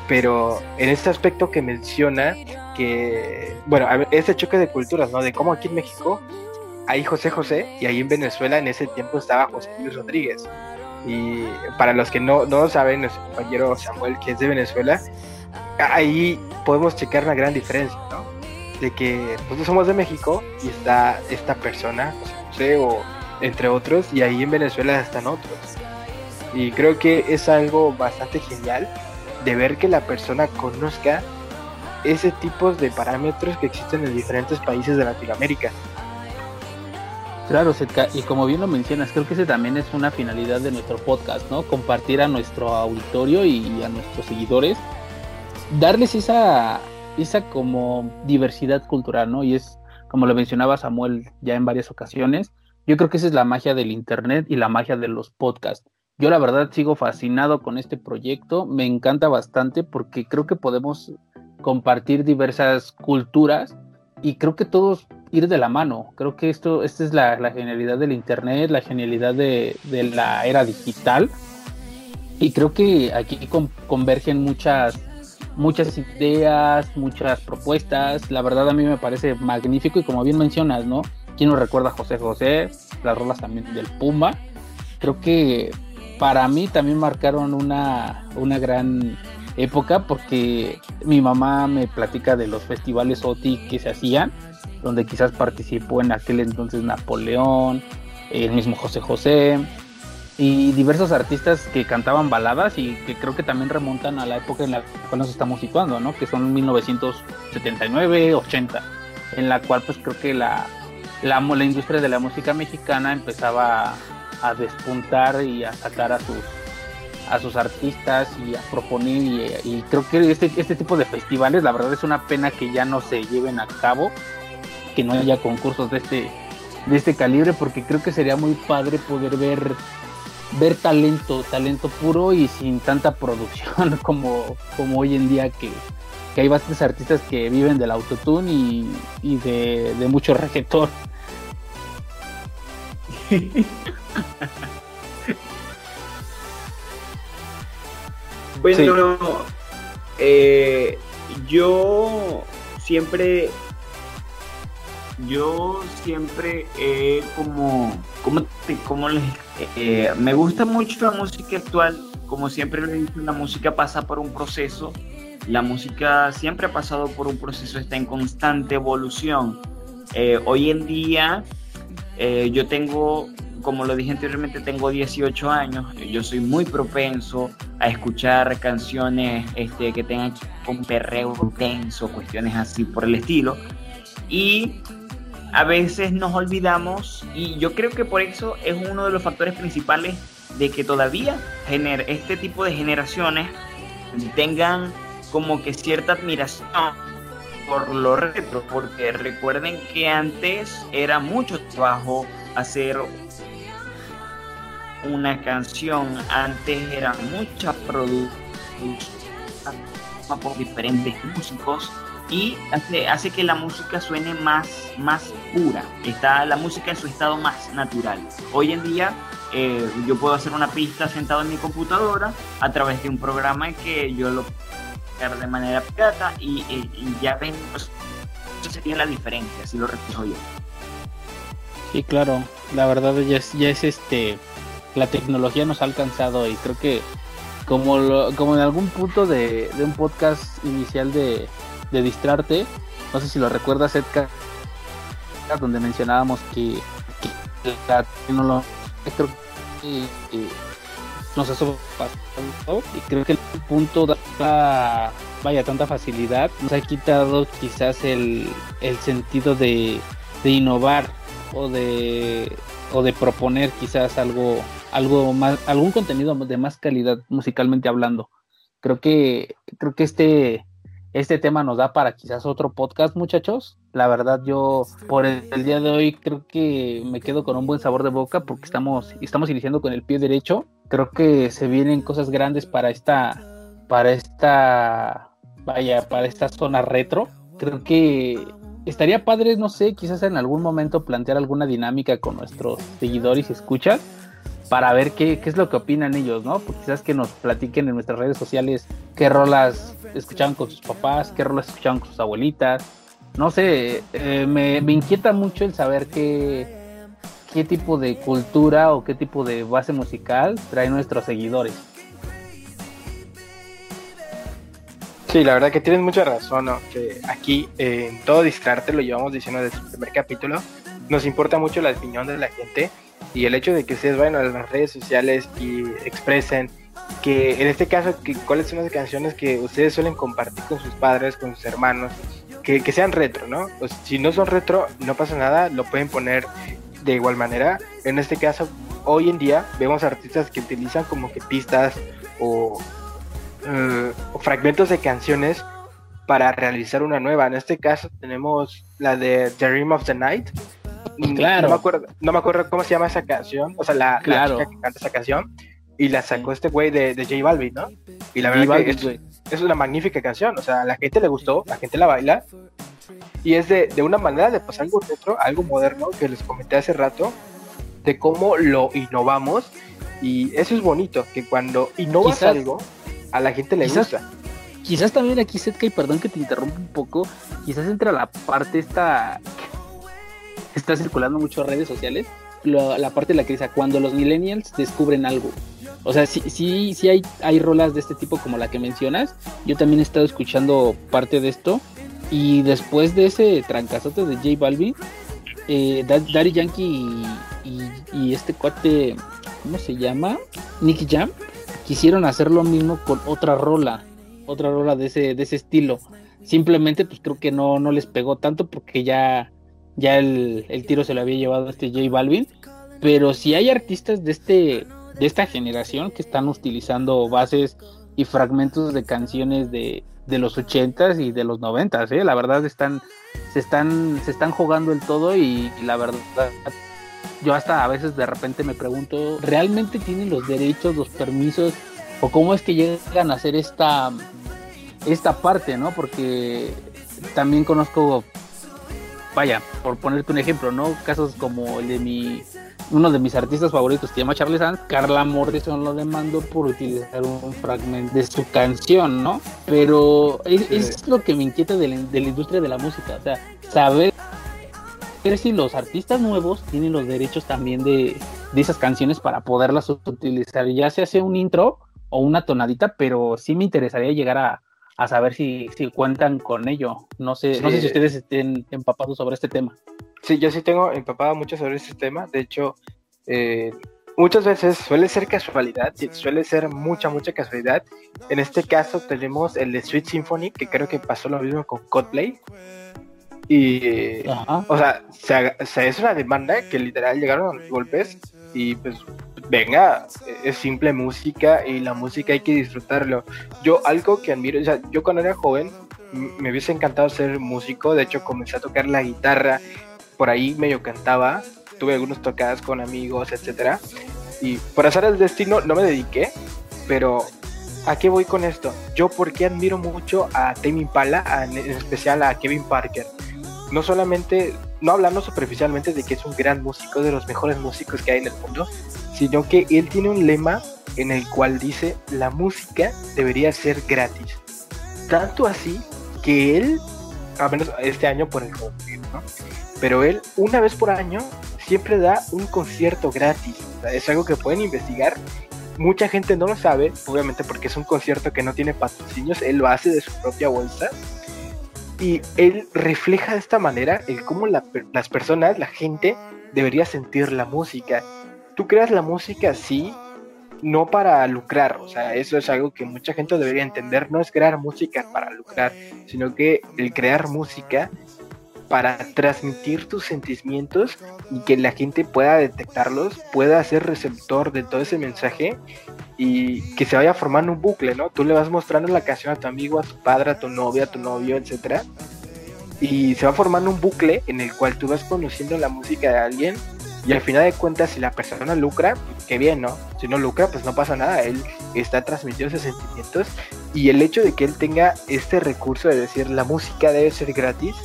pero en este aspecto que menciona que, bueno, ese choque de culturas, ¿no? De cómo aquí en México hay José José y ahí en Venezuela en ese tiempo estaba José Luis Rodríguez. Y para los que no, no saben, nuestro compañero Samuel, que es de Venezuela, ahí podemos checar una gran diferencia, ¿no? De que nosotros somos de México y está esta persona, José o entre otros, y ahí en Venezuela están otros. Y creo que es algo bastante genial de ver que la persona conozca ese tipo de parámetros que existen en diferentes países de Latinoamérica. Claro, y como bien lo mencionas, creo que ese también es una finalidad de nuestro podcast, ¿no? Compartir a nuestro auditorio y a nuestros seguidores, darles esa, esa como diversidad cultural, ¿no? Y es, como lo mencionaba Samuel ya en varias ocasiones, yo creo que esa es la magia del Internet y la magia de los podcasts. Yo la verdad sigo fascinado con este proyecto, me encanta bastante porque creo que podemos compartir diversas culturas y creo que todos ir de la mano. Creo que esto, esta es la, genialidad del Internet, la genialidad de, la era digital y creo que aquí convergen muchas muchas ideas, muchas propuestas. La verdad a mí me parece magnífico y como bien mencionas, ¿no? ¿Quién nos recuerda a José José? Las rolas también del Puma. Creo que para mí también marcaron una, una gran época porque mi mamá me platica de los festivales OTI que se hacían, donde quizás participó en aquel entonces Napoleón, el mismo José José y diversos artistas que cantaban baladas y que creo que también remontan a la época en la cual nos estamos situando, ¿no? Que son 1979, 80, en la cual pues creo que la, la, la industria de la música mexicana empezaba a despuntar y a sacar a sus a sus artistas y a proponer y, creo que este, este tipo de festivales la verdad es una pena que ya no se lleven a cabo que no haya concursos de este de este calibre porque creo que sería muy padre poder ver ver talento talento puro y sin tanta producción como como hoy en día que, hay bastantes artistas que viven del autotune y, y de, de mucho reggaetón. Bueno, eh, yo siempre, yo siempre eh, como, como, como les, eh, me gusta mucho la música actual, como siempre lo he dicho, la música pasa por un proceso, la música siempre ha pasado por un proceso, está en constante evolución. hoy en día yo tengo como lo dije anteriormente, tengo 18 años, yo soy muy propenso a escuchar canciones este, que tengan un perreo tenso, cuestiones así por el estilo. Y a veces nos olvidamos, y yo creo que por eso es uno de los factores principales de que todavía este tipo de generaciones tengan como que cierta admiración por lo retro, porque recuerden que antes era mucho trabajo hacer una canción antes era mucha producción por diferentes músicos y hace, hace que la música suene más, más pura, está la música en su estado más natural. Hoy en día eh, yo puedo hacer una pista sentado en mi computadora a través de un programa que yo lo hacer de manera pirata y, ya ven, pues, eso sería la diferencia, si lo reflejo yo. Sí, claro, la verdad ya es, ya es este la tecnología nos ha alcanzado y creo que como, como en algún punto de, un podcast inicial de, de Distrarte, no sé si lo recuerdas, Edgar, donde mencionábamos que, la tecnología creo que, nos ha sobrepasado y creo que el punto da vaya tanta facilidad nos ha quitado quizás el, el sentido de, de innovar o de o de proponer quizás algo algo más algún contenido de más calidad musicalmente hablando. Creo que creo que este este tema nos da para quizás otro podcast muchachos. La verdad yo por el, día de hoy creo que me quedo con un buen sabor de boca porque estamos estamos iniciando con el pie derecho. Creo que se vienen cosas grandes para esta para esta vaya para esta zona retro. Creo que estaría padre, no sé, quizás en algún momento plantear alguna dinámica con nuestros seguidores y escuchas para ver qué, es lo que opinan ellos, ¿no? Pues quizás que nos platiquen en nuestras redes sociales qué rolas escuchaban con sus papás, qué rolas escuchaban con sus abuelitas. No sé, eh, me, me, inquieta mucho el saber qué, qué tipo de cultura o qué tipo de base musical traen nuestros seguidores. Sí, la verdad que tienes mucha razón, ¿no? Que aquí en todo distrarte lo llevamos diciendo desde el primer capítulo. Nos importa mucho la opinión de la gente y el hecho de que ustedes vayan a las redes sociales y expresen que en este caso que, cuáles son las canciones que ustedes suelen compartir con sus padres, con sus hermanos, que, que sean retro, ¿no? Pues, si no son retro, no pasa nada, lo pueden poner de igual manera. En este caso, hoy en día vemos artistas que utilizan como que pistas o eh, fragmentos de canciones para realizar una nueva. En este caso tenemos la de The Dream of the Night. Claro. No me acuerdo, no me acuerdo cómo se llama esa canción, o sea, la, chica que canta esa canción. Y la sacó este güey de, de J Balvin, ¿no? Y la verdad que es, una magnífica canción. O sea, a la gente le gustó, la gente la baila. Y es de, de una manera de pasar algo retro, algo moderno, que les comenté hace rato, de cómo lo innovamos. Y eso es bonito, que cuando innovas algo, a la gente le gusta. Quizás también aquí, Setka, y perdón que te interrumpa un poco, quizás entra la parte esta está circulando mucho en redes sociales, la, parte de la que dice cuando los millennials descubren algo. O sea, sí, hay, hay rolas de este tipo como la que mencionas. Yo también he estado escuchando parte de esto. Y después de ese trancazote de J Balvin, eh, Daddy Yankee y, y, este cuate, ¿cómo se llama? Nicky Jam, quisieron hacer lo mismo con otra rola, otra rola de ese, de ese estilo. Simplemente, pues creo que no, no les pegó tanto porque ya, ya el, tiro se lo había llevado este J Balvin. Pero si hay artistas de este, de esta generación que están utilizando bases y fragmentos de canciones de, de los ochentas y de los noventas, ¿eh? la verdad están, se están, se están jugando el todo y la verdad yo hasta a veces de repente me pregunto, ¿realmente tienen los derechos, los permisos? ¿O cómo es que llegan a hacer esta, esta parte, no? Porque también conozco, vaya, por ponerte un ejemplo, ¿no? Casos como el de mi, uno de mis artistas favoritos, que se llama Charles Sanz, Carla Morrison lo demandó por utilizar un fragmento de su canción, ¿no? Pero es, lo que me inquieta de la, de la industria de la música, o sea, saber ver si los artistas nuevos tienen los derechos también de, esas canciones para poderlas utilizar, ya se hace un intro o una tonadita, pero sí me interesaría llegar a, saber si, si, cuentan con ello. No sé, no sé si ustedes estén empapados sobre este tema. Sí, yo sí tengo empapado mucho sobre este tema. De hecho, eh, muchas veces suele ser casualidad, suele ser mucha, mucha casualidad. En este caso tenemos el de Sweet Symphony, que creo que pasó lo mismo con Coldplay. Y, o sea, se, es una demanda que literal llegaron a los golpes y pues venga, es simple música y la música hay que disfrutarlo. Yo algo que admiro, o sea, yo cuando era joven me hubiese encantado ser músico, de hecho comencé a tocar la guitarra, por ahí medio cantaba, tuve algunos tocadas con amigos, etcétera, y por hacer el destino no me dediqué, pero ¿a qué voy con esto? Yo porque admiro mucho a Tame Impala, en especial a Kevin Parker no solamente, no hablando superficialmente de que es un gran músico, de los mejores músicos que hay en el mundo, sino que él tiene un lema en el cual dice, la música debería ser gratis. Tanto así que él, a menos este año por el ¿no? Pero él, una vez por año, siempre da un concierto gratis. es algo que pueden investigar. Mucha gente no lo sabe, obviamente porque es un concierto que no tiene patrocinios, él lo hace de su propia bolsa. Y él refleja de esta manera el cómo las personas, la gente, debería sentir la música. Tú creas la música, sí, no para lucrar, o sea, eso es algo que mucha gente debería entender, no es crear música para lucrar, sino que el crear música para transmitir tus sentimientos y que la gente pueda detectarlos, pueda ser receptor de todo ese mensaje y que se vaya formando un bucle, ¿no? Tú le vas mostrando la canción a tu amigo, a tu padre, a tu novia, a tu novio, etcétera, y se va formando un bucle en el cual tú vas conociendo la música de alguien y al final de cuentas, si la persona lucra, pues, qué bien, ¿no? Si no lucra, pues no pasa nada. Él está transmitiendo esos sentimientos. Y el hecho de que él tenga este recurso de decir la música debe ser gratis,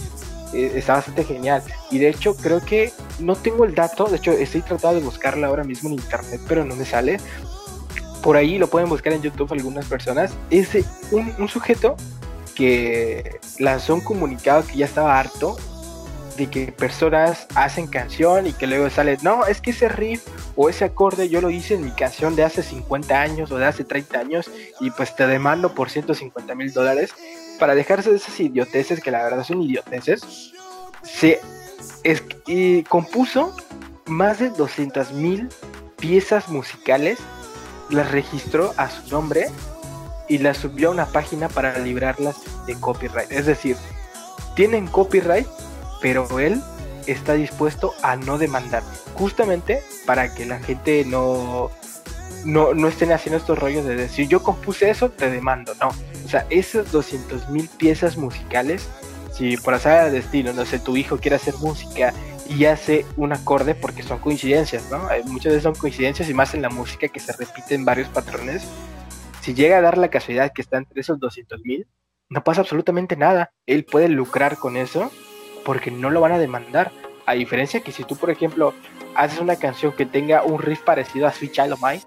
eh, está bastante genial. Y de hecho, creo que no tengo el dato. De hecho, estoy tratando de buscarla ahora mismo en internet, pero no me sale. Por ahí lo pueden buscar en YouTube algunas personas. Es un, un sujeto que lanzó un comunicado que ya estaba harto de que personas hacen canción y que luego sale, no, es que ese riff o ese acorde yo lo hice en mi canción de hace 50 años o de hace 30 años y pues te demando por 150 mil dólares para dejarse de esas idioteces que la verdad son idioteces. Se compuso más de 200 mil piezas musicales, las registró a su nombre y las subió a una página para librarlas de copyright. Es decir, tienen copyright pero él está dispuesto a no demandar, justamente para que la gente no, no, no estén haciendo estos rollos de decir yo compuse eso, te demando, no. O sea, esas 200 mil piezas musicales, si por azar de destino, no sé, tu hijo quiere hacer música y hace un acorde porque son coincidencias, ¿no? Muchas veces son coincidencias y más en la música que se repiten varios patrones. Si llega a dar la casualidad que está entre esos 200 mil, no pasa absolutamente nada. Él puede lucrar con eso porque no lo van a demandar. A diferencia que si tú, por ejemplo, haces una canción que tenga un riff parecido a Sweet Child of Mine,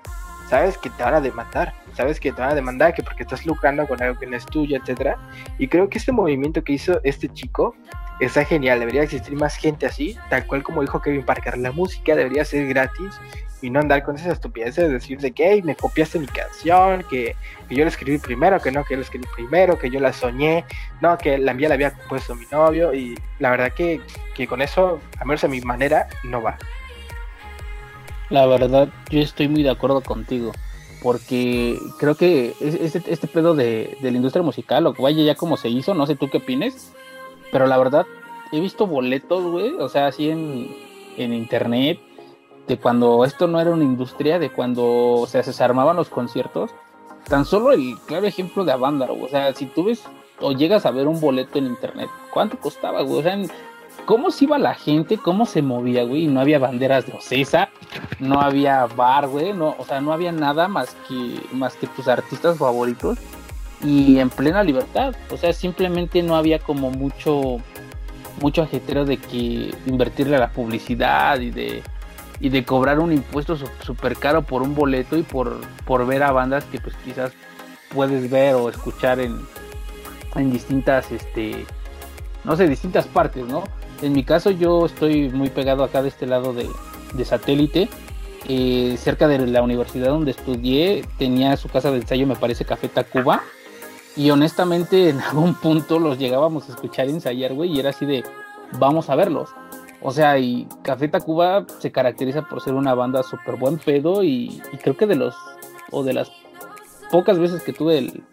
sabes que te van a demandar, sabes que te van a demandar que porque estás lucrando con algo que no es tuyo, etcétera. Y creo que este movimiento que hizo este chico está genial, debería existir más gente así, tal cual como dijo Kevin Parker, la música debería ser gratis y no andar con esas estupideces de decir de que me copiaste mi canción, que, yo la escribí primero, que no, que la escribí primero, que yo la soñé, no, que la mía la había compuesto mi novio y la verdad que, que con eso, a menos a mi manera, no va. La verdad, yo estoy muy de acuerdo contigo, porque creo que este, este pedo de, de la industria musical, o vaya ya como se hizo, no sé tú qué opines, pero la verdad, he visto boletos, güey, o sea, así en, en internet, de cuando esto no era una industria, de cuando se armaban los conciertos, tan solo el claro ejemplo de Avándaro, o sea, si tú ves o llegas a ver un boleto en internet, ¿cuánto costaba, güey? O sea, ¿cómo se iba la gente? ¿Cómo se movía, güey? No había banderas de Ocesa, no había bar, güey, no, o sea, no había nada más que, más que tus artistas favoritos y en plena libertad, o sea, simplemente no había como mucho, mucho ajetero de que invertirle a la publicidad y de y de cobrar un impuesto súper caro por un boleto y por, por ver a bandas que pues quizás puedes ver o escuchar en, en distintas, este, no sé, distintas partes, ¿no? En mi caso yo estoy muy pegado acá de este lado de, satélite, eh, cerca de la universidad donde estudié, tenía su casa de ensayo, me parece Café Tacuba, y honestamente en algún punto los llegábamos a escuchar ensayar, güey, y era así de, vamos a verlos. O sea, y Café Tacuba se caracteriza por ser una banda súper buen pedo y, creo que de los, o de las pocas veces que tuve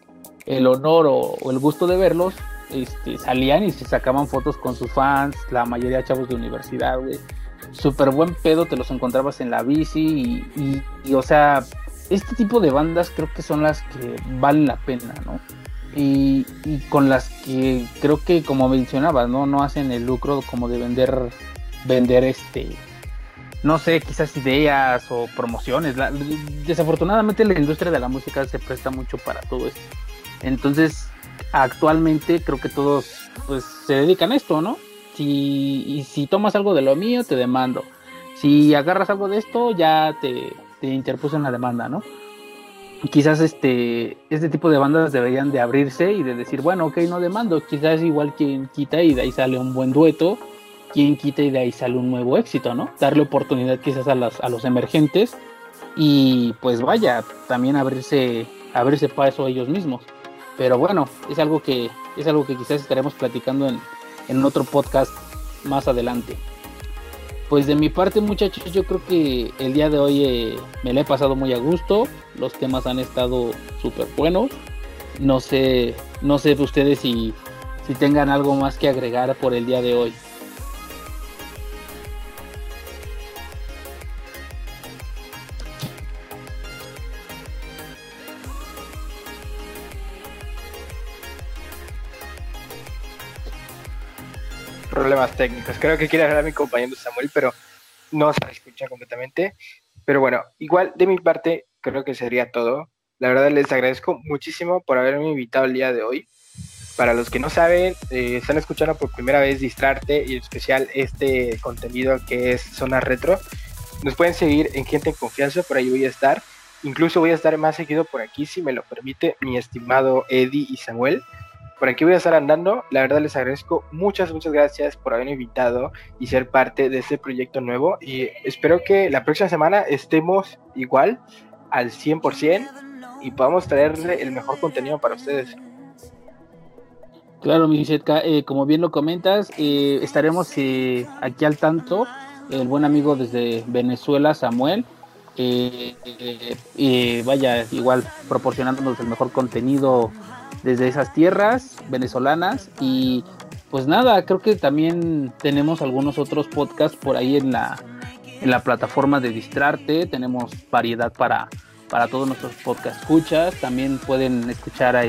el, honor o, el gusto de verlos, este, salían y se sacaban fotos con sus fans, la mayoría chavos de universidad, güey. Súper buen pedo, te los encontrabas en la bici y, o sea, este tipo de bandas creo que son las que valen la pena, ¿no? Y, y, con las que creo que como mencionabas, ¿no? No hacen el lucro como de vender vender este no sé, quizás ideas o promociones. desafortunadamente la industria de la música se presta mucho para todo esto. Entonces, actualmente creo que todos pues se dedican a esto, ¿no? Si, y si tomas algo de lo mío, te demando. Si agarras algo de esto, ya te, te interpuso una demanda, ¿no? Quizás este, este tipo de bandas deberían de abrirse y de decir, bueno, ok, no demando, quizás igual quien quita y de ahí sale un buen dueto quién quita y de ahí sale un nuevo éxito, ¿no? Darle oportunidad quizás a, a los emergentes y pues vaya, también abrirse, abrirse paso ellos mismos. Pero bueno, es algo que, es algo que quizás estaremos platicando en, en otro podcast más adelante. Pues de mi parte muchachos, yo creo que el día de hoy eh, me la he pasado muy a gusto, los temas han estado súper buenos, no sé, no sé ustedes si, si tengan algo más que agregar por el día de hoy. Problemas técnicos. Creo que quiere hablar mi compañero Samuel, pero no se escucha completamente. Pero bueno, igual de mi parte, creo que sería todo. La verdad les agradezco muchísimo por haberme invitado el día de hoy. Para los que no saben, eh, están escuchando por primera vez Distrarte y en especial este contenido que es Zona Retro. Nos pueden seguir en Gente en Confianza, por ahí voy a estar. Incluso voy a estar más seguido por aquí, si me lo permite, mi estimado Eddie y Samuel por aquí voy a estar andando. La verdad les agradezco muchas, muchas gracias por haberme invitado y ser parte de este proyecto nuevo. Y espero que la próxima semana estemos igual al 100% y podamos traerle el mejor contenido para ustedes. Claro, mi eh, como bien lo comentas, eh, estaremos eh, aquí al tanto. El buen amigo desde Venezuela, Samuel, y vaya, igual proporcionándonos el mejor contenido desde esas tierras venezolanas y pues nada, creo que también tenemos algunos otros podcasts por ahí en la, en la plataforma de Distrarte, tenemos variedad para, para todos nuestros podcast escuchas, también pueden escuchar a,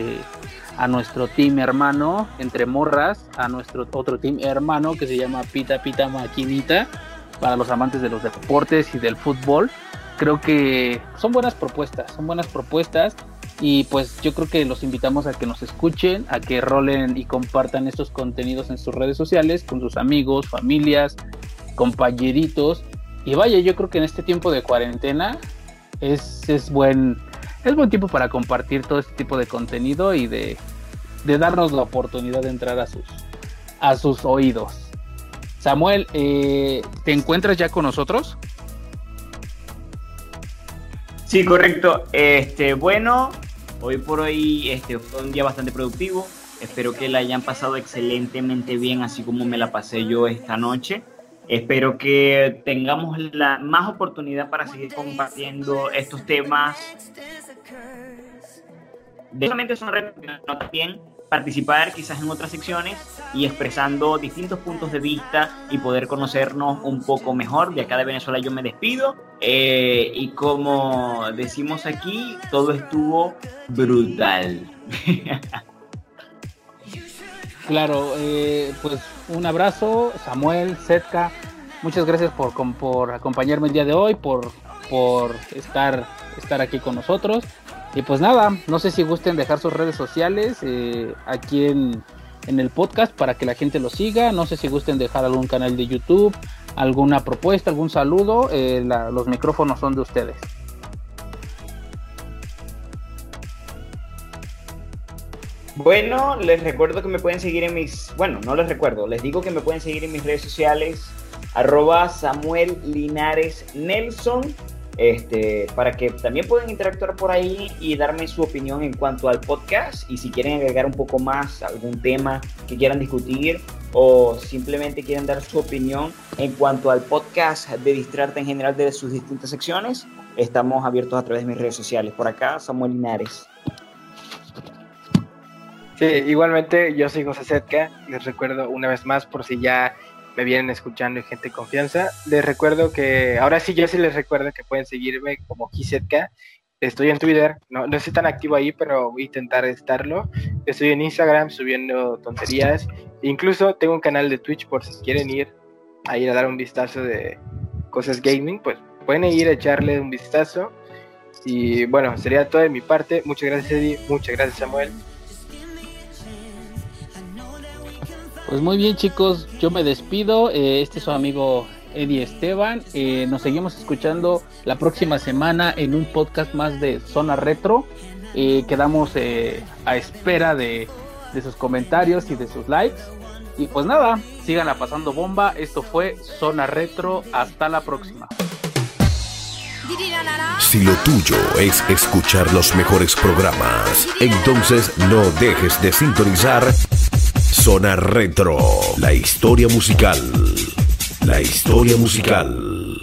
a nuestro team hermano entre morras, a nuestro otro team hermano que se llama Pita Pita Maquinita, para los amantes de los deportes y del fútbol. Creo que son buenas propuestas, son buenas propuestas y pues yo creo que los invitamos a que nos escuchen, a que rolen y compartan estos contenidos en sus redes sociales con sus amigos, familias, compañeritos. Y vaya, yo creo que en este tiempo de cuarentena es, es, buen, es buen tiempo para compartir todo este tipo de contenido y de, de darnos la oportunidad de entrar a sus, a sus oídos. Samuel, eh, ¿te encuentras ya con nosotros? Sí, correcto. Este, bueno, Hoy por hoy este, fue un día bastante productivo. Espero que la hayan pasado excelentemente bien, así como me la pasé yo esta noche. Espero que tengamos la más oportunidad para seguir compartiendo estos temas. De solamente son también participar quizás en otras secciones y expresando distintos puntos de vista y poder conocernos un poco mejor. De acá de Venezuela yo me despido eh, y como decimos aquí, todo estuvo brutal. claro, eh, pues un abrazo, Samuel, Setka, muchas gracias por, por acompañarme el día de hoy, por, por estar, estar aquí con nosotros. Y pues nada, no sé si gusten dejar sus redes sociales eh, aquí en, el podcast para que la gente lo siga. No sé si gusten dejar algún canal de YouTube, alguna propuesta, algún saludo. Eh, los micrófonos son de ustedes. Bueno, les recuerdo que me pueden seguir en mis, bueno, no les recuerdo, les digo que me pueden seguir en mis redes sociales, arroba Samuel Linares Nelson este, para que también puedan interactuar por ahí y darme su opinión en cuanto al podcast y si quieren agregar un poco más algún tema que quieran discutir o simplemente quieren dar su opinión en cuanto al podcast de Distrarte en general de sus distintas secciones, estamos abiertos a través de mis redes sociales. Por acá, Samuel Linares. Sí, igualmente yo soy José Setka, les recuerdo una vez más por si ya me vienen escuchando y gente de confianza. Les recuerdo que, ahora sí, yo sí les recuerdo que pueden seguirme como Kisetka. Estoy en Twitter, no, no estoy tan activo ahí, pero voy a intentar estarlo. Estoy en Instagram subiendo tonterías. Incluso tengo un canal de Twitch por si quieren ir a ir a dar un vistazo de cosas gaming, pues pueden ir a echarle un vistazo. Y bueno, sería todo de mi parte. Muchas gracias Eddie, muchas gracias Samuel. Pues muy bien chicos, yo me despido. Eh, este es su amigo Eddie Esteban. Eh, nos seguimos escuchando la próxima semana en un podcast más de Zona Retro. Eh, quedamos a espera de, sus comentarios y de sus likes. Y pues nada, síganla pasando bomba. Esto fue Zona Retro. Hasta la próxima. Si lo tuyo es escuchar los mejores programas, entonces no dejes de sintonizar Zona Retro, la historia musical. La historia musical.